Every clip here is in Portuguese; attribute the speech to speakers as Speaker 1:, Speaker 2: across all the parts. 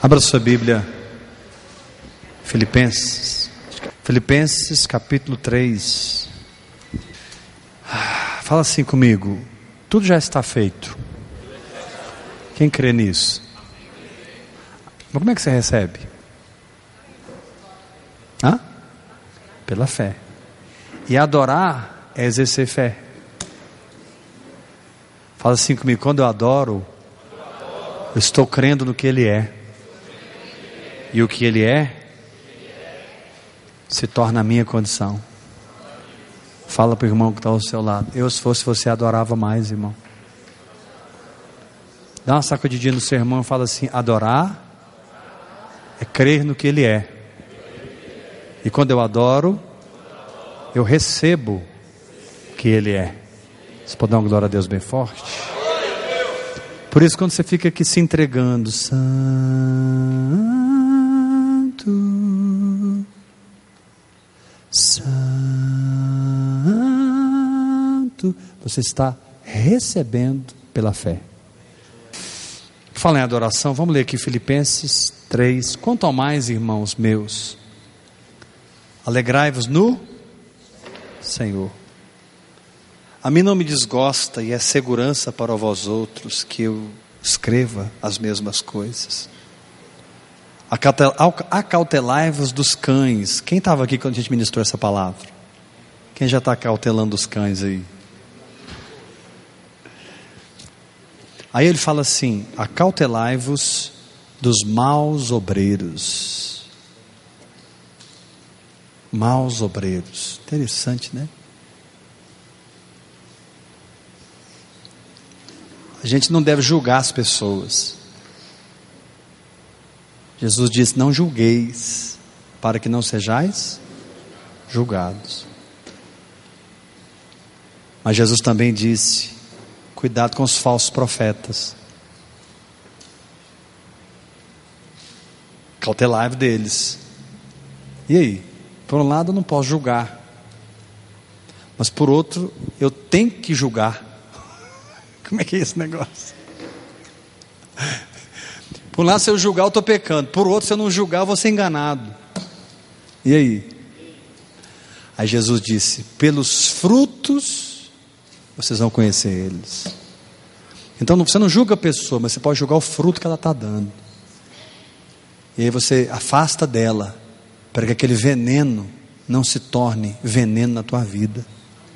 Speaker 1: Abra sua Bíblia, Filipenses, Filipenses capítulo 3. Ah, fala assim comigo: tudo já está feito. Quem crê nisso? Mas como é que você recebe? Hã? Pela fé. E adorar é exercer fé. Fala assim comigo: quando eu adoro, eu estou crendo no que Ele é. E o que Ele é se torna a minha condição. Fala para o irmão que está ao seu lado. Eu, se fosse você, adorava mais, irmão. Dá uma sacudidinha no seu irmão e fala assim: adorar é crer no que Ele é. E quando eu adoro, eu recebo o que Ele é. Você pode dar uma glória a Deus bem forte? Por isso, quando você fica aqui se entregando, Santo, Santo, você está recebendo pela fé. Fala em adoração, vamos ler aqui Filipenses 3. Quanto ao mais, irmãos meus, alegrai-vos no Senhor. A mim não me desgosta e é segurança para vós outros que eu escreva as mesmas coisas. Acautelai-vos dos cães. Quem estava aqui quando a gente ministrou essa palavra? Quem já está cautelando os cães aí? Aí ele fala assim: acautelai-vos dos maus obreiros. Maus obreiros. Interessante, né? A gente não deve julgar as pessoas. Jesus disse: Não julgueis, para que não sejais julgados. Mas Jesus também disse: Cuidado com os falsos profetas. Cautelai deles. E aí? Por um lado, eu não posso julgar. Mas por outro, eu tenho que julgar. Como é que é esse negócio? Por um lado, se eu julgar, eu estou pecando. Por outro, se eu não julgar, eu vou ser enganado. E aí? Aí Jesus disse: Pelos frutos vocês vão conhecer eles. Então você não julga a pessoa, mas você pode julgar o fruto que ela está dando. E aí você afasta dela, para que aquele veneno não se torne veneno na tua vida.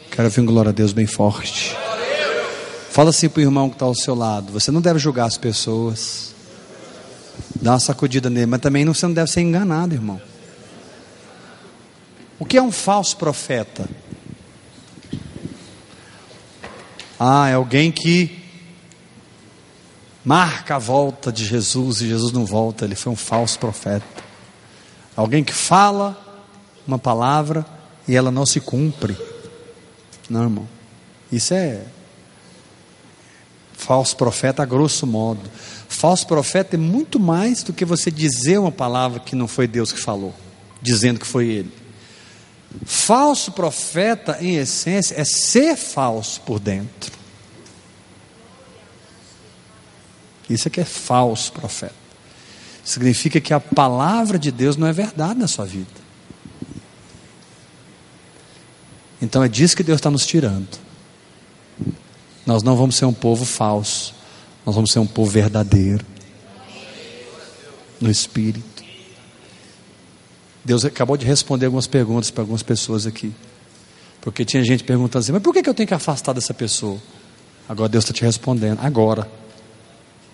Speaker 1: Quero ouvir um glória a Deus bem forte. Fala assim para o irmão que está ao seu lado: você não deve julgar as pessoas. Dá uma sacudida nele, mas também você não deve ser enganado, irmão. O que é um falso profeta? Ah, é alguém que marca a volta de Jesus e Jesus não volta, ele foi um falso profeta. Alguém que fala uma palavra e ela não se cumpre. Não, irmão. Isso é falso profeta a grosso modo. Falso profeta é muito mais do que você dizer uma palavra que não foi Deus que falou, dizendo que foi ele. Falso profeta, em essência, é ser falso por dentro. Isso é que é falso profeta. Significa que a palavra de Deus não é verdade na sua vida. Então é disso que Deus está nos tirando. Nós não vamos ser um povo falso, nós vamos ser um povo verdadeiro no Espírito. Deus acabou de responder algumas perguntas para algumas pessoas aqui. Porque tinha gente perguntando assim: mas por que eu tenho que afastar dessa pessoa? Agora Deus está te respondendo, agora.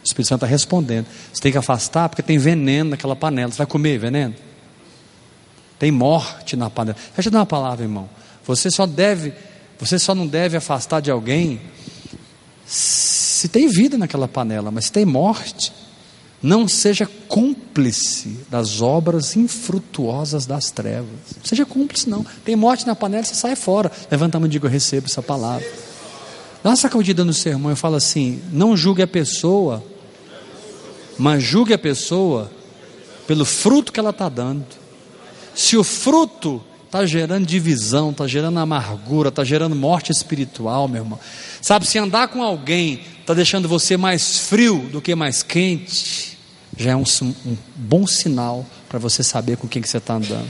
Speaker 1: O Espírito Santo está respondendo. Você tem que afastar porque tem veneno naquela panela. Você vai comer veneno? Tem morte na panela. Deixa eu dar uma palavra, irmão. Você só deve, você só não deve afastar de alguém se tem vida naquela panela, mas se tem morte, não seja cúmplice das obras infrutuosas das trevas. Não seja cúmplice, não. Tem morte na panela, você sai fora. Levanta a mão e diga: Eu recebo essa palavra. Dá uma sacudida no sermão e fala assim: Não julgue a pessoa, mas julgue a pessoa pelo fruto que ela está dando. Se o fruto está gerando divisão, está gerando amargura, está gerando morte espiritual, meu irmão. Sabe, se andar com alguém está deixando você mais frio do que mais quente, já é um, um bom sinal para você saber com quem que você está andando.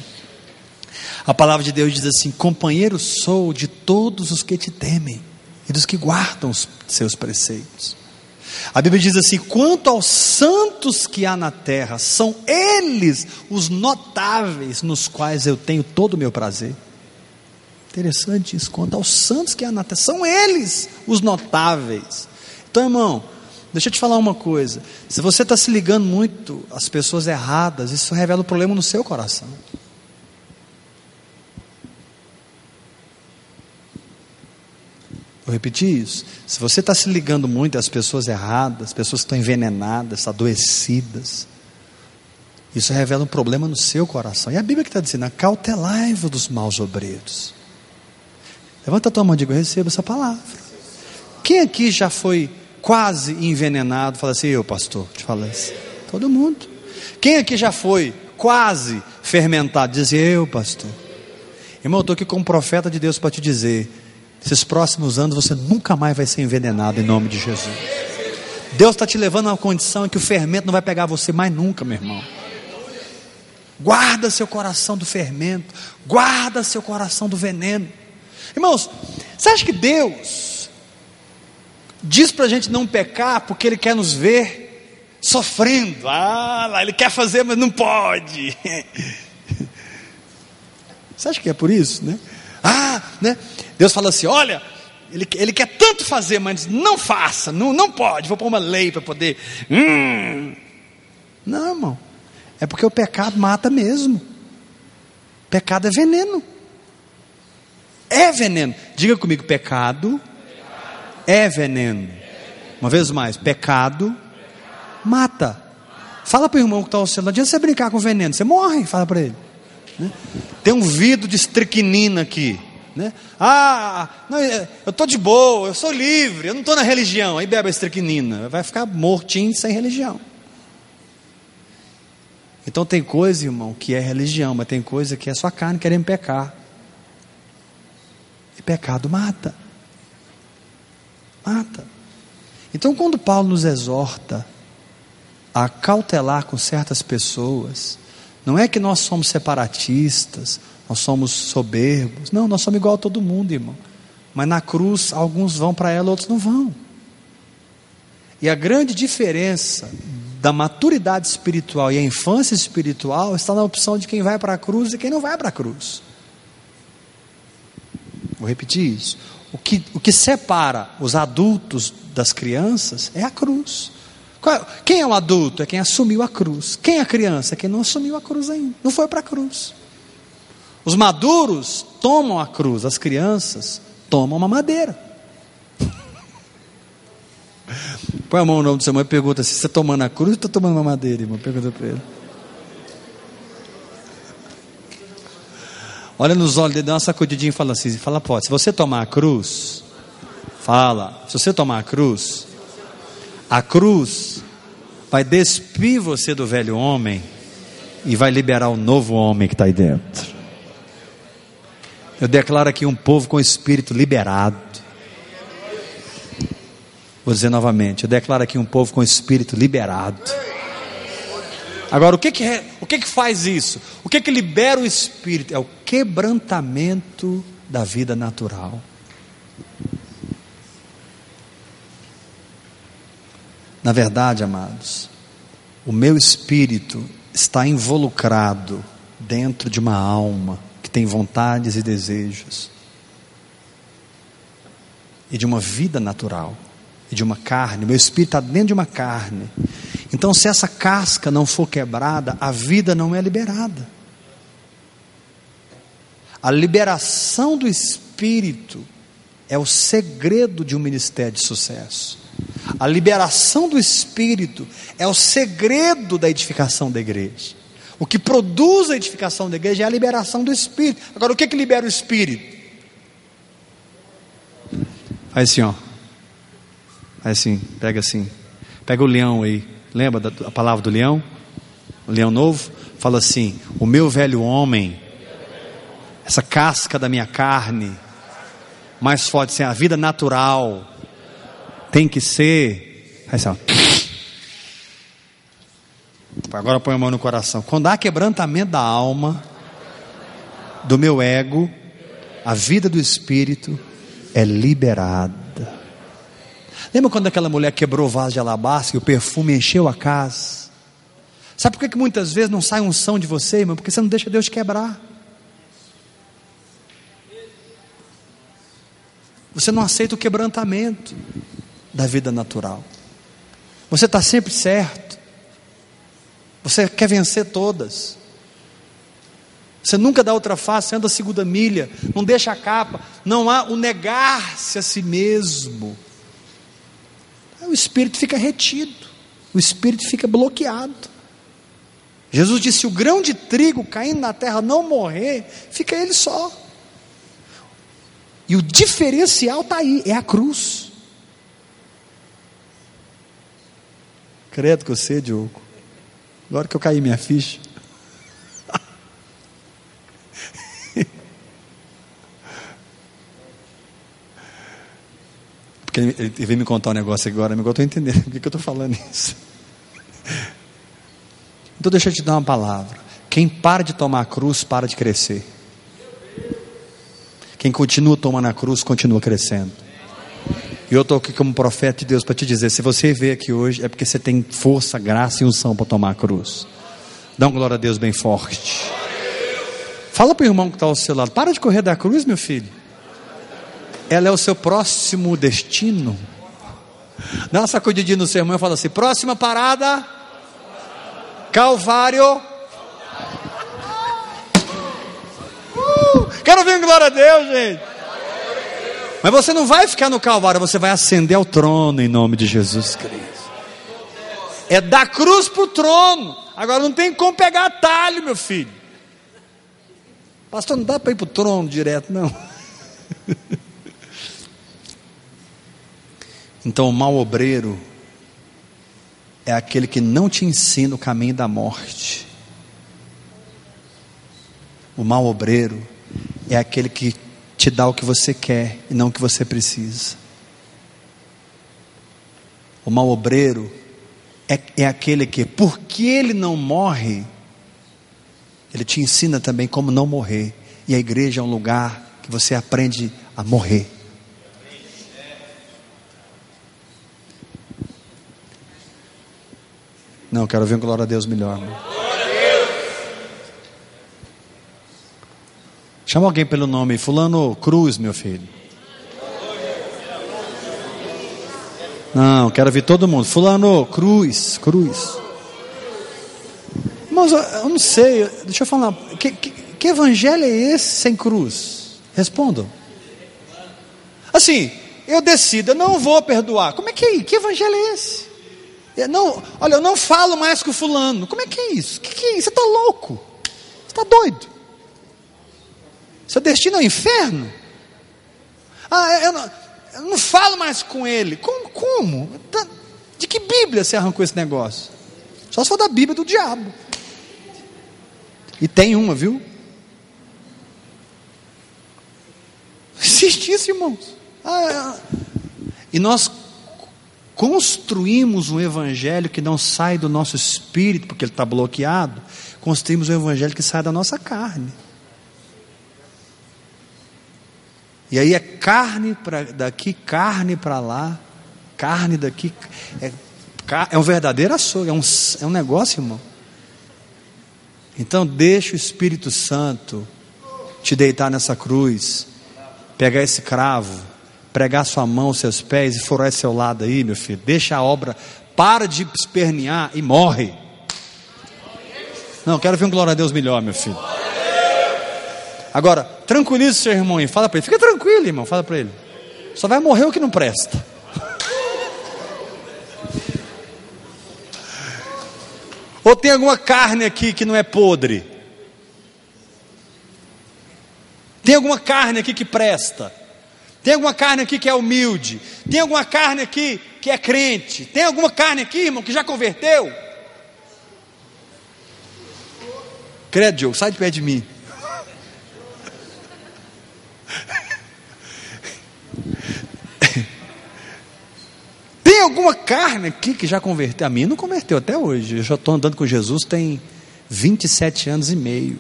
Speaker 1: A palavra de Deus diz assim: Companheiro sou de todos os que te temem e dos que guardam os seus preceitos. A Bíblia diz assim: quanto aos santos que há na terra, são eles os notáveis nos quais eu tenho todo o meu prazer. Interessante isso, quanto aos santos que há na terra, são eles os notáveis. Então, irmão, deixa eu te falar uma coisa: se você está se ligando muito às pessoas erradas, isso revela um problema no seu coração. Vou repetir isso. Se você está se ligando muito às pessoas erradas, pessoas que estão envenenadas, adoecidas, isso revela um problema no seu coração. E a Bíblia que está dizendo: acautelai-vos dos maus obreiros. Levanta a tua mão e diga: eu recebo essa palavra. Quem aqui já foi quase envenenado? Fala assim, eu, pastor, te falo assim. Todo mundo. Quem aqui já foi quase fermentado? Diz eu, pastor. Irmão, eu estou aqui como profeta de Deus para te dizer esses próximos anos você nunca mais vai ser envenenado em nome de Jesus. Deus está te levando a uma condição em que o fermento não vai pegar você mais nunca, meu irmão. Guarda seu coração do fermento, guarda seu coração do veneno. Irmãos, você acha que Deus diz para a gente não pecar porque Ele quer nos ver sofrendo? Ah, lá, Ele quer fazer, mas não pode. Você acha que é por isso, né? Ah, né? Deus fala assim: olha, ele, ele quer tanto fazer, mas não faça, não, não pode, vou pôr uma lei para poder. Hum. Não, irmão. É porque o pecado mata mesmo. Pecado é veneno. É veneno. Diga comigo: pecado é veneno. Uma vez mais: pecado mata. Fala para o irmão que está ao seu lado: não adianta você brincar com veneno, você morre. Fala para ele. Né? Tem um vidro de estricnina aqui. Né? Ah, não, eu estou de boa, eu sou livre, eu não estou na religião. Aí bebe a estricnina, vai ficar mortinho sem religião. Então tem coisa, irmão, que é religião, mas tem coisa que é sua carne querendo pecar. E pecado mata. Mata. Então quando Paulo nos exorta a cautelar com certas pessoas, não é que nós somos separatistas, nós somos soberbos. Não, nós somos igual a todo mundo, irmão. Mas na cruz, alguns vão para ela, outros não vão. E a grande diferença da maturidade espiritual e a infância espiritual está na opção de quem vai para a cruz e quem não vai para a cruz. Vou repetir isso. O que, o que separa os adultos das crianças é a cruz. Quem é um adulto? É quem assumiu a cruz. Quem é a criança? É quem não assumiu a cruz ainda. Não foi para a cruz. Os maduros tomam a cruz, as crianças tomam uma madeira. Põe a mão no nome do seu irmão e pergunta se você está tomando a cruz ou está tomando uma madeira, irmão. Pergunta para ele. Olha nos olhos dele, dá uma sacudidinha e fala assim: fala, pode, se você tomar a cruz, fala, se você tomar a cruz, a cruz vai despir você do velho homem e vai liberar o novo homem que está aí dentro. Eu declaro aqui um povo com espírito liberado. Vou dizer novamente, eu declaro aqui um povo com espírito liberado. Agora, o que que, o que, que faz isso? O que que libera o espírito? É o quebrantamento da vida natural. Na verdade, amados, o meu espírito está involucrado dentro de uma alma que tem vontades e desejos, e de uma vida natural, e de uma carne. Meu espírito está dentro de uma carne. Então, se essa casca não for quebrada, a vida não é liberada. A liberação do espírito é o segredo de um ministério de sucesso. A liberação do espírito é o segredo da edificação da igreja. O que produz a edificação da igreja é a liberação do Espírito. Agora, o que, que libera o Espírito? Faz assim, ó. Faz assim, pega assim. Pega o leão aí. Lembra da palavra do leão? O leão novo? Fala assim: O meu velho homem, essa casca da minha carne, mais forte, assim, a vida natural, tem que ser. Assim, ó Agora põe a mão no coração. Quando há quebrantamento da alma, do meu ego, a vida do espírito é liberada. Lembra quando aquela mulher quebrou o vaso de alabastro e o perfume encheu a casa? Sabe por que, que muitas vezes não sai unção de você, irmão? Porque você não deixa Deus quebrar. Você não aceita o quebrantamento da vida natural. Você está sempre certo. Você quer vencer todas. Você nunca dá outra face, anda a segunda milha, não deixa a capa. Não há o negar-se a si mesmo. O espírito fica retido, o espírito fica bloqueado. Jesus disse: o grão de trigo caindo na terra não morrer, fica ele só. E o diferencial está aí, é a cruz. Credo que você, Diogo. Agora que eu caí minha ficha. Porque ele, veio me contar um negócio agora, eu estou entendendo por que, que eu estou falando isso. Então deixa eu te dar uma palavra. Quem para de tomar a cruz, para de crescer. Quem continua tomando a cruz, continua crescendo. E eu estou aqui como profeta de Deus para te dizer: se você veio aqui hoje, é porque você tem força, graça e unção para tomar a cruz. Dá uma glória a Deus bem forte. Fala para o irmão que está ao seu lado: para de correr da cruz, meu filho. Ela é o seu próximo destino. Dá uma sacudidinha no sermão e fala assim: próxima parada, Calvário. Uh, quero ouvir glória a Deus, gente. Mas você não vai ficar no Calvário, você vai ascender ao trono em nome de Jesus Cristo. É da cruz para o trono. Agora não tem como pegar atalho, meu filho. Pastor, não dá para ir para o trono direto, não. Então, o mau obreiro é aquele que não te ensina o caminho da morte. O mau obreiro é aquele que te dá o que você quer e não o que você precisa. O mau obreiro é, é aquele que, porque ele não morre, ele te ensina também como não morrer. E a igreja é um lugar que você aprende a morrer. Não, quero ver um glória a Deus melhor. Chama alguém pelo nome, Fulano Cruz, meu filho. Não, quero ver todo mundo. Fulano Cruz, Cruz. Mas eu não sei, deixa eu falar. Que, que, que evangelho é esse sem cruz? Respondam. Assim, eu decido, eu não vou perdoar. Como é que é? Que evangelho é esse? Eu não, olha, eu não falo mais com o fulano. Como é que é isso? Que que é isso? Você está louco? Você está doido? Seu destino é o inferno? Ah, eu não, eu não falo mais com ele. Como? como? De que Bíblia você arrancou esse negócio? Só se for da Bíblia do diabo. E tem uma, viu? Existe isso, irmãos. Ah, e nós construímos um evangelho que não sai do nosso espírito, porque ele está bloqueado. Construímos um evangelho que sai da nossa carne. E aí é carne para daqui, carne para lá, carne daqui. É, é um verdadeiro açougue, é um, é um negócio, irmão. Então deixa o Espírito Santo te deitar nessa cruz, pegar esse cravo, pregar sua mão, seus pés e furar seu lado aí, meu filho. Deixa a obra, para de espernear e morre. Não, quero ver um glória a Deus melhor, meu filho. Agora, tranquilize seu irmão e fala para ele. Fica tranquilo, irmão, fala para ele. Só vai morrer o que não presta. Ou tem alguma carne aqui que não é podre? Tem alguma carne aqui que presta? Tem alguma carne aqui que é humilde? Tem alguma carne aqui que é crente? Tem alguma carne aqui, irmão, que já converteu? Credo, Diogo, sai de pé de mim. Alguma carne aqui que já converteu? A minha não converteu até hoje. Eu já estou andando com Jesus tem 27 anos e meio.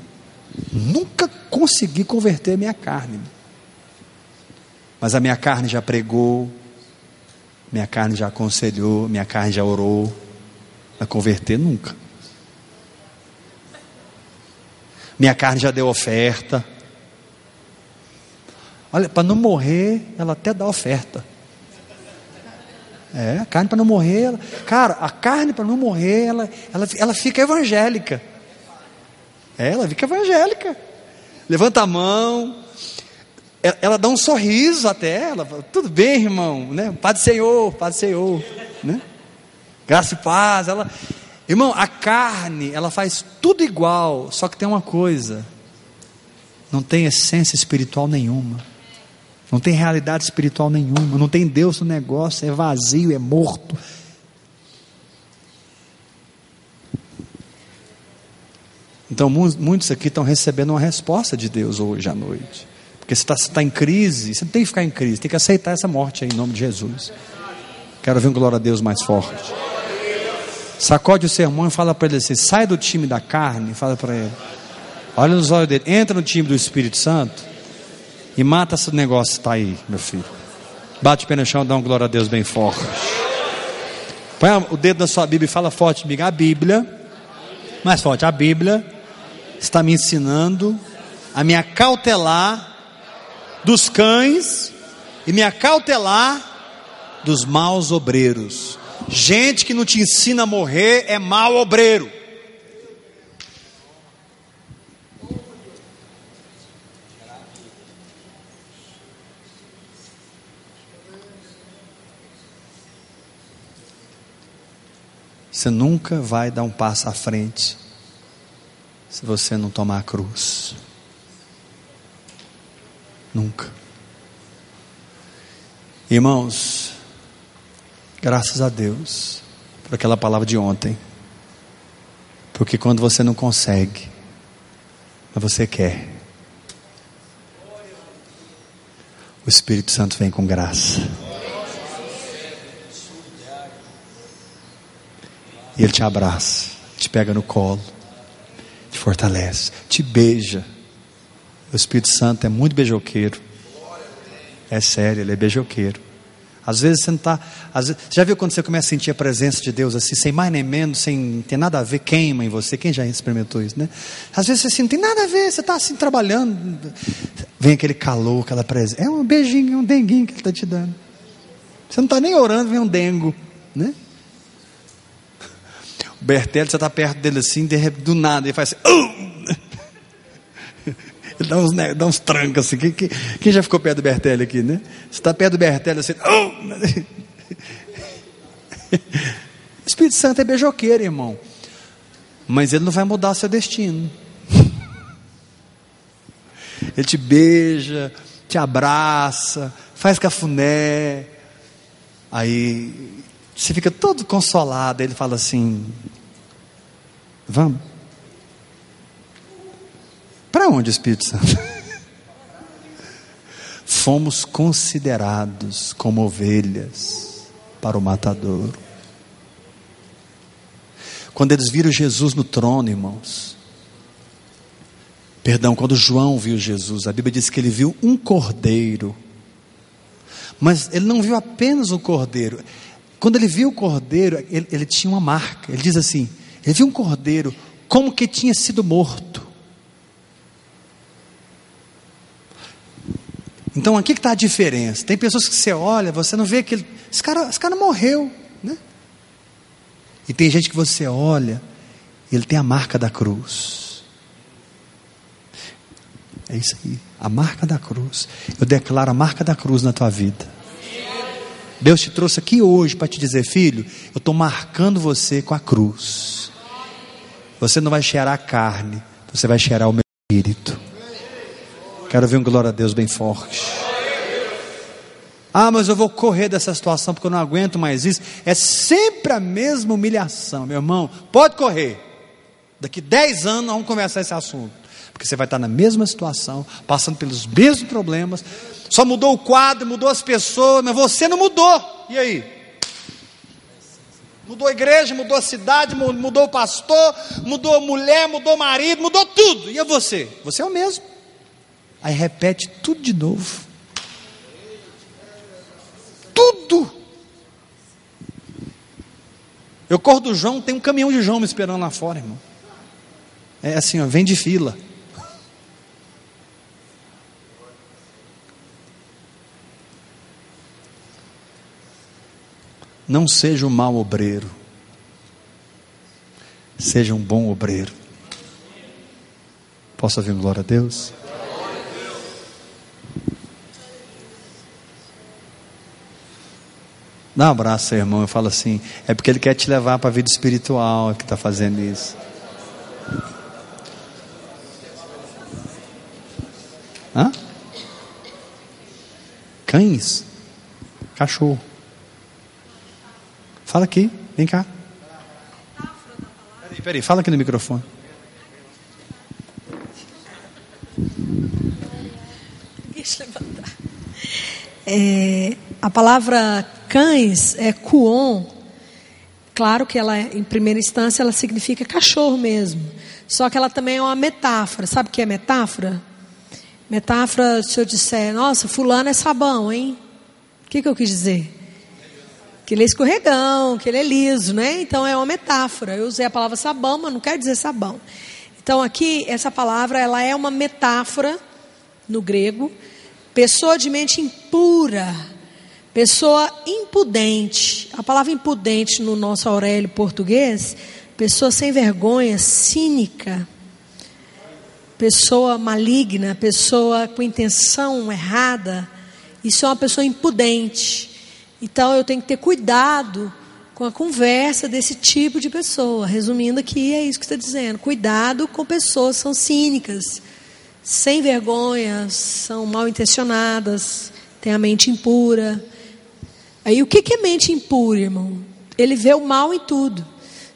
Speaker 1: Nunca consegui converter a minha carne. Mas a minha carne já pregou, minha carne já aconselhou, minha carne já orou. A converter nunca. Minha carne já deu oferta. Olha, para não morrer, ela até dá oferta. É, a carne para não morrer, ela, cara, a carne para não morrer, ela, ela, ela fica evangélica. É, ela fica evangélica. Levanta a mão, ela, ela dá um sorriso até, ela fala, tudo bem, irmão, né? Do Senhor, do Senhor, né? Graça e paz, ela, irmão, a carne, ela faz tudo igual, só que tem uma coisa, não tem essência espiritual nenhuma. Não tem realidade espiritual nenhuma, não tem Deus no negócio, é vazio, é morto. Então, muitos aqui estão recebendo uma resposta de Deus hoje à noite. Porque você está tá em crise, você não tem que ficar em crise, tem que aceitar essa morte aí, em nome de Jesus. Quero ver um glória a Deus mais forte. Sacode o sermão e fala para ele assim: sai do time da carne, fala para ele. Olha nos olhos dele, entra no time do Espírito Santo e mata esse negócio que está aí, meu filho. Bate o pé no chão, dá um glória a Deus bem forte. Põe o dedo na sua Bíblia e fala forte comigo. A Bíblia, mais forte, a Bíblia está me ensinando a me acautelar dos cães e me acautelar dos maus obreiros. Gente que não te ensina a morrer é mau obreiro. Você nunca vai dar um passo à frente se você não tomar a cruz. Nunca. Irmãos, graças a Deus por aquela palavra de ontem. Porque quando você não consegue, mas você quer, o Espírito Santo vem com graça. E Ele te abraça, te pega no colo, te fortalece, te beija. O Espírito Santo é muito beijoqueiro. É sério, ele é beijoqueiro. Às vezes você não está. Já viu quando você começa a sentir a presença de Deus assim, sem mais nem menos, sem ter nada a ver, queima em você? Quem já experimentou isso, né? Às vezes você assim, não tem nada a ver, você está assim trabalhando. Vem aquele calor, aquela presença. É um beijinho, um denguinho que ele está te dando. Você não está nem orando, vem um dengo, né? O Bertelli, você está perto dele assim, de, do nada, ele faz assim. Uh! Ele dá uns, né, dá uns trancos assim. Quem, quem, quem, já ficou perto do Bertelli aqui, né? Você está perto do Bertelli assim. Oh! O Espírito Santo é beijoqueiro, irmão. Mas ele não vai mudar seu destino. Ele te beija, te abraça, faz cafuné. Aí você fica todo consolado. Ele fala assim: Vamos. Para onde Espírito Santo? Fomos considerados como ovelhas para o matador. Quando eles viram Jesus no trono, irmãos, perdão, quando João viu Jesus, a Bíblia diz que ele viu um cordeiro, mas ele não viu apenas o cordeiro, quando ele viu o cordeiro, ele, ele tinha uma marca, ele diz assim: ele viu um cordeiro como que tinha sido morto. Então aqui que está a diferença. Tem pessoas que você olha, você não vê que ele, esse cara, esse cara morreu, né? E tem gente que você olha, ele tem a marca da cruz. É isso aí, a marca da cruz. Eu declaro a marca da cruz na tua vida. Deus te trouxe aqui hoje para te dizer, filho, eu estou marcando você com a cruz. Você não vai cheirar a carne, você vai cheirar o meu espírito. Quero ver um glória a Deus bem forte. Ah, mas eu vou correr dessa situação porque eu não aguento mais isso. É sempre a mesma humilhação, meu irmão. Pode correr. Daqui 10 anos vamos conversar esse assunto. Porque você vai estar na mesma situação, passando pelos mesmos problemas. Só mudou o quadro, mudou as pessoas, mas você não mudou. E aí? Mudou a igreja, mudou a cidade, mudou o pastor, mudou a mulher, mudou o marido, mudou tudo. E é você? Você é o mesmo. Aí repete tudo de novo. Tudo. Eu corro do João, tem um caminhão de João me esperando lá fora, irmão. É assim, ó, vem de fila. Não seja um mau obreiro. Seja um bom obreiro. Posso ouvir glória a Deus? Dá um abraço, irmão, e fala assim: é porque ele quer te levar para a vida espiritual é que está fazendo isso. Hã? Cães? Cachorro. Fala aqui, vem cá. Peraí, peraí, fala aqui no microfone.
Speaker 2: É, a palavra cães é kuon. Claro que ela, em primeira instância, ela significa cachorro mesmo. Só que ela também é uma metáfora. Sabe o que é metáfora? Metáfora, se eu disser, nossa, fulano é sabão, hein? O que, que eu quis dizer? Que ele é escorregão, que ele é liso, né? Então é uma metáfora. Eu usei a palavra sabão, mas não quer dizer sabão. Então aqui essa palavra ela é uma metáfora no grego, pessoa de mente impura, pessoa impudente. A palavra impudente no nosso Aurélio português, pessoa sem vergonha, cínica, pessoa maligna, pessoa com intenção errada. Isso é uma pessoa impudente. Então eu tenho que ter cuidado com a conversa desse tipo de pessoa. Resumindo aqui, é isso que está dizendo. Cuidado com pessoas que são cínicas, sem vergonha, são mal intencionadas, têm a mente impura. Aí o que é mente impura, irmão? Ele vê o mal em tudo.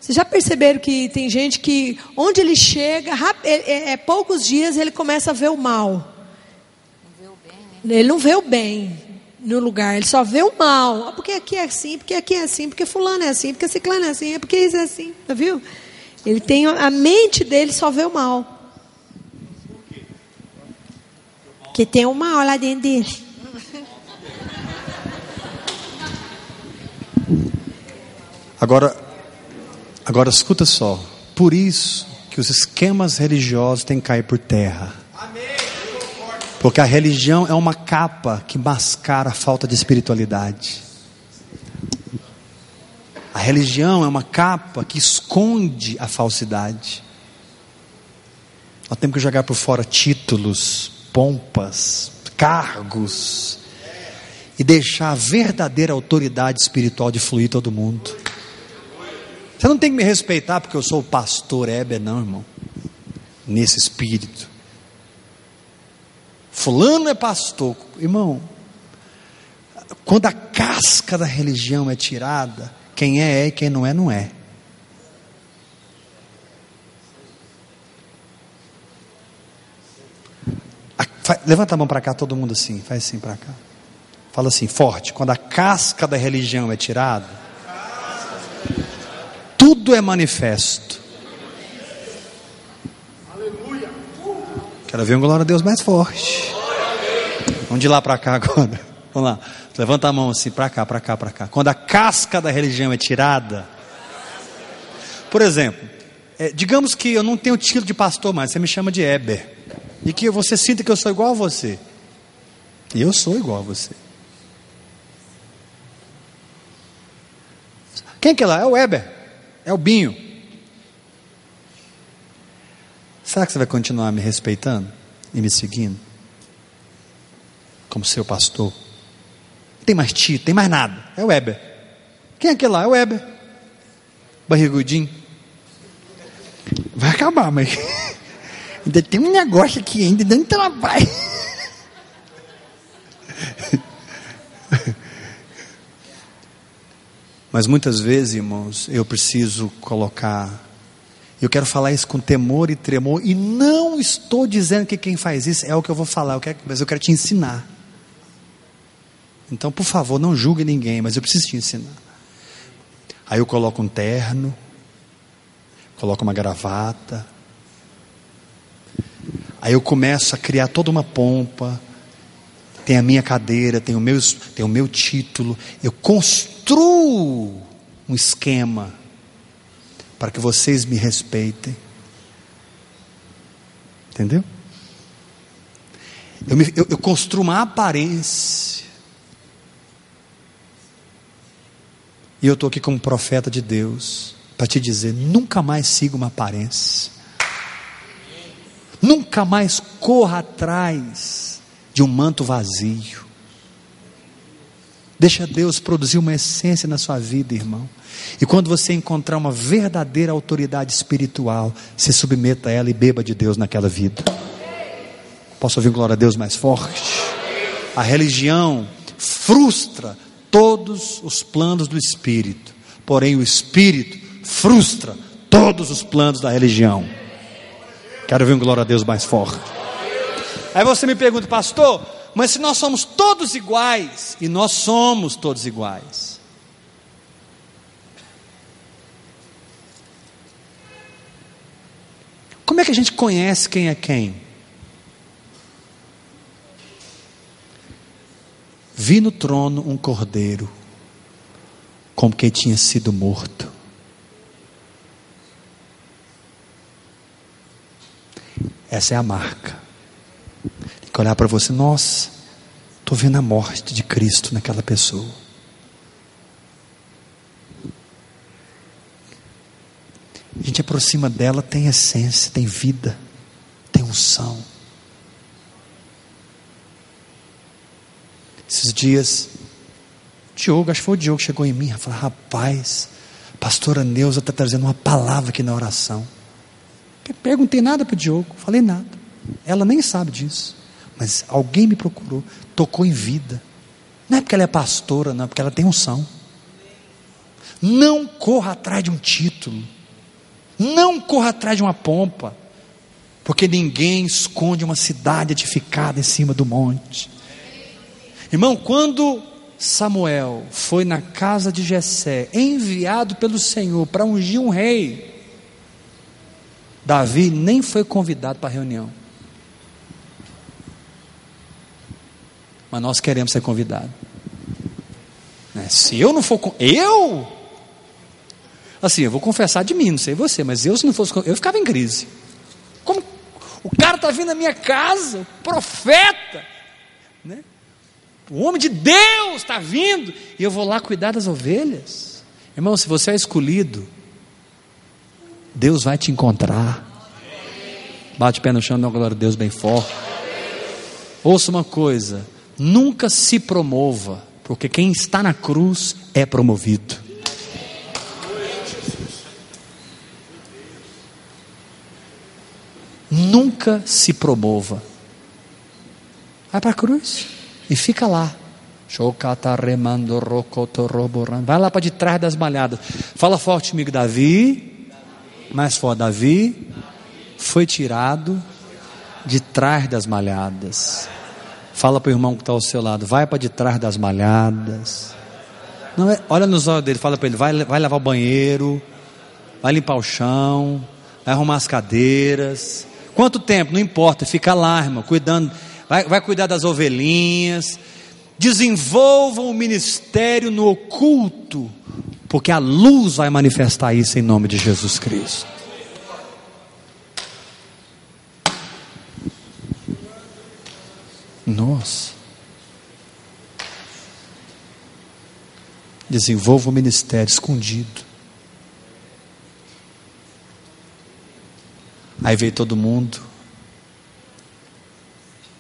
Speaker 2: Vocês já perceberam que tem gente que, onde ele chega, é, é, é poucos dias ele começa a ver o mal. Não né? Ele não vê o bem no lugar, ele só vê o mal. Ah, porque aqui é assim, porque aqui é assim, porque fulano é assim, porque ciclano é assim, é porque isso é assim, tá viu? Ele tem a mente dele só vê o mal. Que tem o mal lá dentro dele.
Speaker 1: Agora, agora escuta só. Por isso que os esquemas religiosos têm que cair por terra. Porque a religião é uma capa que mascara a falta de espiritualidade. A religião é uma capa que esconde a falsidade. Nós temos que jogar por fora títulos, pompas, cargos e deixar a verdadeira autoridade espiritual de fluir todo mundo. Você não tem que me respeitar porque eu sou o pastor Heber, não, irmão. Nesse espírito. Fulano é pastor. Irmão, quando a casca da religião é tirada, quem é é e quem não é, não é. Levanta a mão para cá, todo mundo assim, faz assim para cá. Fala assim, forte. Quando a casca da religião é tirada, tudo é manifesto. Quero ver um glória a Deus mais forte. Vamos de lá para cá agora. Vamos lá. Levanta a mão assim, para cá, para cá, para cá. Quando a casca da religião é tirada. Por exemplo, é, digamos que eu não tenho título de pastor mais, você me chama de Eber. E que você sinta que eu sou igual a você. E eu sou igual a você. Quem que é lá? É o Eber. É o Binho. Será que você vai continuar me respeitando e me seguindo? Como seu pastor? Tem mais Tito, tem mais nada. É o Weber. Quem é aquele lá? É o Weber. Barrigudinho. Vai acabar, mas ainda tem um negócio aqui ainda dando trabalho. Mas muitas vezes, irmãos, eu preciso colocar eu quero falar isso com temor e tremor, e não estou dizendo que quem faz isso é o que eu vou falar, mas eu quero te ensinar. Então, por favor, não julgue ninguém, mas eu preciso te ensinar. Aí eu coloco um terno, coloco uma gravata. Aí eu começo a criar toda uma pompa. Tem a minha cadeira, tem o meu, tem o meu título. Eu construo um esquema para que vocês me respeitem. Entendeu? Eu, me, eu, eu construo uma aparência. E eu estou aqui como profeta de Deus para te dizer: nunca mais siga uma aparência. Nunca mais corra atrás de um manto vazio. Deixa Deus produzir uma essência na sua vida, irmão. E quando você encontrar uma verdadeira autoridade espiritual, se submeta a ela e beba de Deus naquela vida. Posso ouvir glória a Deus mais forte? A religião frustra todos os planos do espírito, porém o espírito frustra todos os planos da religião. Quero um glória a Deus mais forte. Aí você me pergunta, pastor, mas se nós somos todos iguais, e nós somos todos iguais, como é que a gente conhece quem é quem? Vi no trono um cordeiro, como que tinha sido morto. Essa é a marca. Que olhar para você, nossa, estou vendo a morte de Cristo naquela pessoa. A gente aproxima dela, tem essência, tem vida, tem unção. Esses dias, Diogo, acho que foi o Diogo que chegou em mim e falou: Rapaz, pastora Neuza está trazendo uma palavra aqui na oração. Perguntei nada para o Diogo, falei nada. Ela nem sabe disso. Mas alguém me procurou, tocou em vida. Não é porque ela é pastora, não, é porque ela tem unção. Não corra atrás de um título. Não corra atrás de uma pompa. Porque ninguém esconde uma cidade edificada em cima do monte. Irmão, quando Samuel foi na casa de Jessé, enviado pelo Senhor para ungir um rei, Davi nem foi convidado para a reunião. Mas nós queremos ser convidados. Né? Se eu não for. Eu? Assim, eu vou confessar de mim, não sei você, mas eu, se não fosse. Eu ficava em crise. Como? O cara está vindo na minha casa, o profeta. Né? O homem de Deus está vindo e eu vou lá cuidar das ovelhas. Irmão, se você é escolhido, Deus vai te encontrar. Bate o pé no chão, dá glória a Deus bem forte. Ouça uma coisa: nunca se promova, porque quem está na cruz é promovido. Nunca se promova. Vai para a cruz e fica lá. Vai lá para de trás das malhadas. Fala forte comigo, Davi. Mais forte, Davi foi tirado de trás das malhadas. Fala para o irmão que está ao seu lado. Vai para de trás das malhadas. Não é, olha nos olhos dele, fala para ele: vai, vai lavar o banheiro, vai limpar o chão, vai arrumar as cadeiras. Quanto tempo? Não importa, fica lá, irmão, cuidando vai, vai cuidar das ovelhinhas. Desenvolvam o ministério no oculto, porque a luz vai manifestar isso em nome de Jesus Cristo. Nossa. Desenvolva o ministério escondido. Aí veio todo mundo.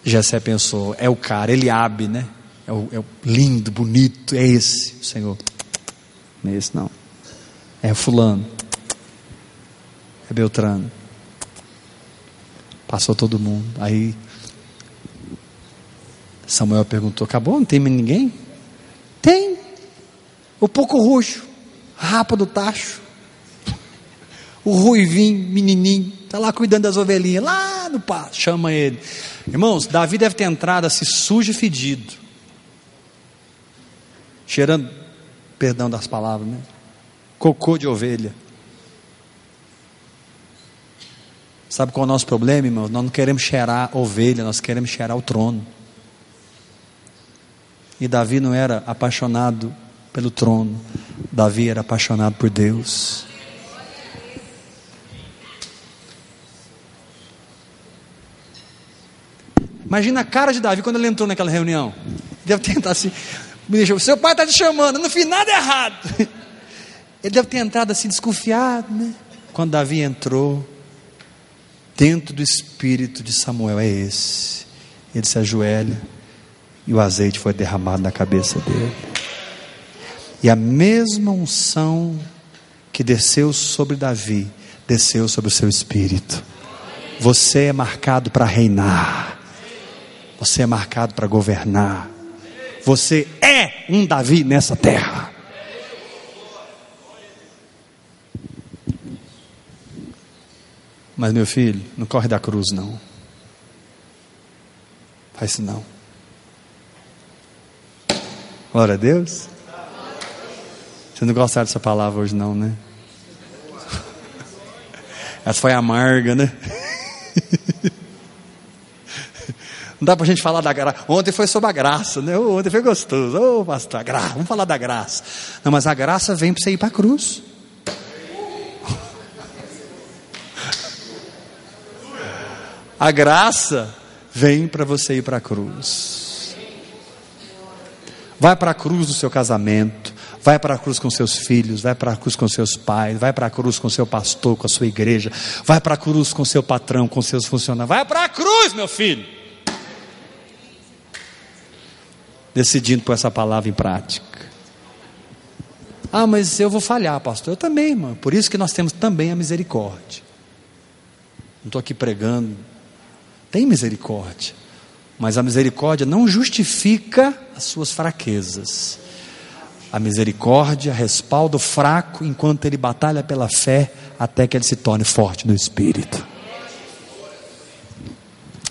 Speaker 1: Jessé pensou, é o cara, Eliabe, né? É o, é o lindo, bonito, é esse, o Senhor. Não é esse não. É fulano. É Beltrano. Passou todo mundo. Aí Samuel perguntou: Acabou? Não tem ninguém? Tem. O pouco roxo, rapa do tacho. O ruivinho, menininho, está lá cuidando das ovelhinhas, lá no pasto. Chama ele. Irmãos, Davi deve ter entrado assim sujo e fedido. Cheirando, perdão das palavras, né? cocô de ovelha. Sabe qual é o nosso problema, irmão? Nós não queremos cheirar ovelha, nós queremos cheirar o trono. E Davi não era apaixonado pelo trono, Davi era apaixonado por Deus. Imagina a cara de Davi quando ele entrou naquela reunião. Deve tentar assim, seu pai está te chamando, não fiz nada errado. Ele deve ter entrado assim desconfiado, né? Quando Davi entrou, dentro do espírito de Samuel é esse. Ele se ajoelha e o azeite foi derramado na cabeça dele. E a mesma unção que desceu sobre Davi, desceu sobre o seu espírito. Você é marcado para reinar. Você é marcado para governar. Você é um Davi nessa terra. Mas meu filho, não corre da cruz não. Faz isso não. Glória a Deus. Você não gostaram dessa palavra hoje não, né? Essa foi amarga, né? Não dá para a gente falar da graça. Ontem foi sobre a graça, né? Ontem foi gostoso. Ô, oh, pastor, a graça. Vamos falar da graça. Não, mas a graça vem para você ir para a cruz. A graça vem para você ir para a cruz. Vai para a cruz do seu casamento, vai para a cruz com seus filhos, vai para a cruz com seus pais, vai para a cruz com seu pastor, com a sua igreja, vai para a cruz com seu patrão, com seus funcionários. Vai para a cruz, meu filho. decidindo pôr essa palavra em prática. Ah, mas eu vou falhar, pastor. Eu também, irmão. Por isso que nós temos também a misericórdia. Não estou aqui pregando. Tem misericórdia. Mas a misericórdia não justifica as suas fraquezas. A misericórdia respalda o fraco enquanto ele batalha pela fé até que ele se torne forte no espírito.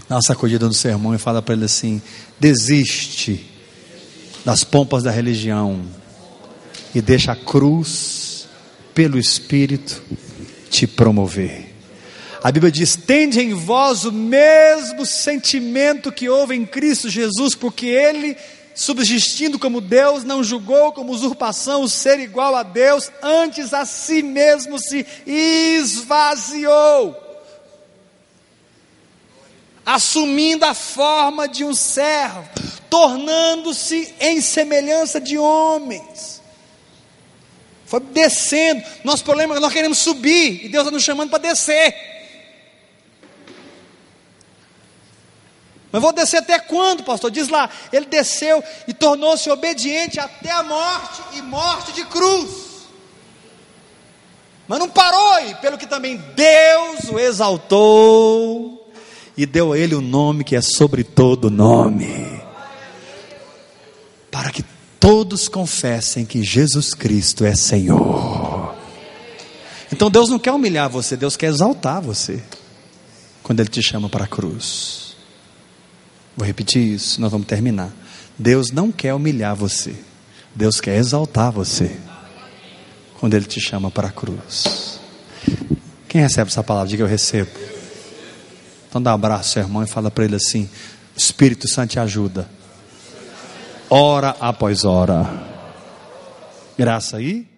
Speaker 1: Dá uma sacudida no sermão e fala para ele assim: desiste das pompas da religião e deixa a cruz, pelo Espírito, te promover. A Bíblia diz: tende em vós o mesmo sentimento que houve em Cristo Jesus, porque Ele, subsistindo como Deus, não julgou como usurpação o ser igual a Deus, antes a si mesmo se esvaziou assumindo a forma de um servo, tornando-se em semelhança de homens. Foi descendo. Nosso problema é que nós queremos subir e Deus está nos chamando para descer. Mas vou descer até quando, pastor? Diz lá, ele desceu e tornou-se obediente até a morte e morte de cruz. Mas não parou aí, pelo que também Deus o exaltou e deu a ele o nome que é sobre todo nome, para que todos confessem que Jesus Cristo é Senhor. Então Deus não quer humilhar você, Deus quer exaltar você, quando Ele te chama para a cruz. Vou repetir isso, nós vamos terminar. Deus não quer humilhar você, Deus quer exaltar você, quando Ele te chama para a cruz. Quem recebe essa palavra? Diga eu recebo. Então dá um abraço irmão e fala para ele assim: Espírito Santo te ajuda. Hora após hora. Graça aí.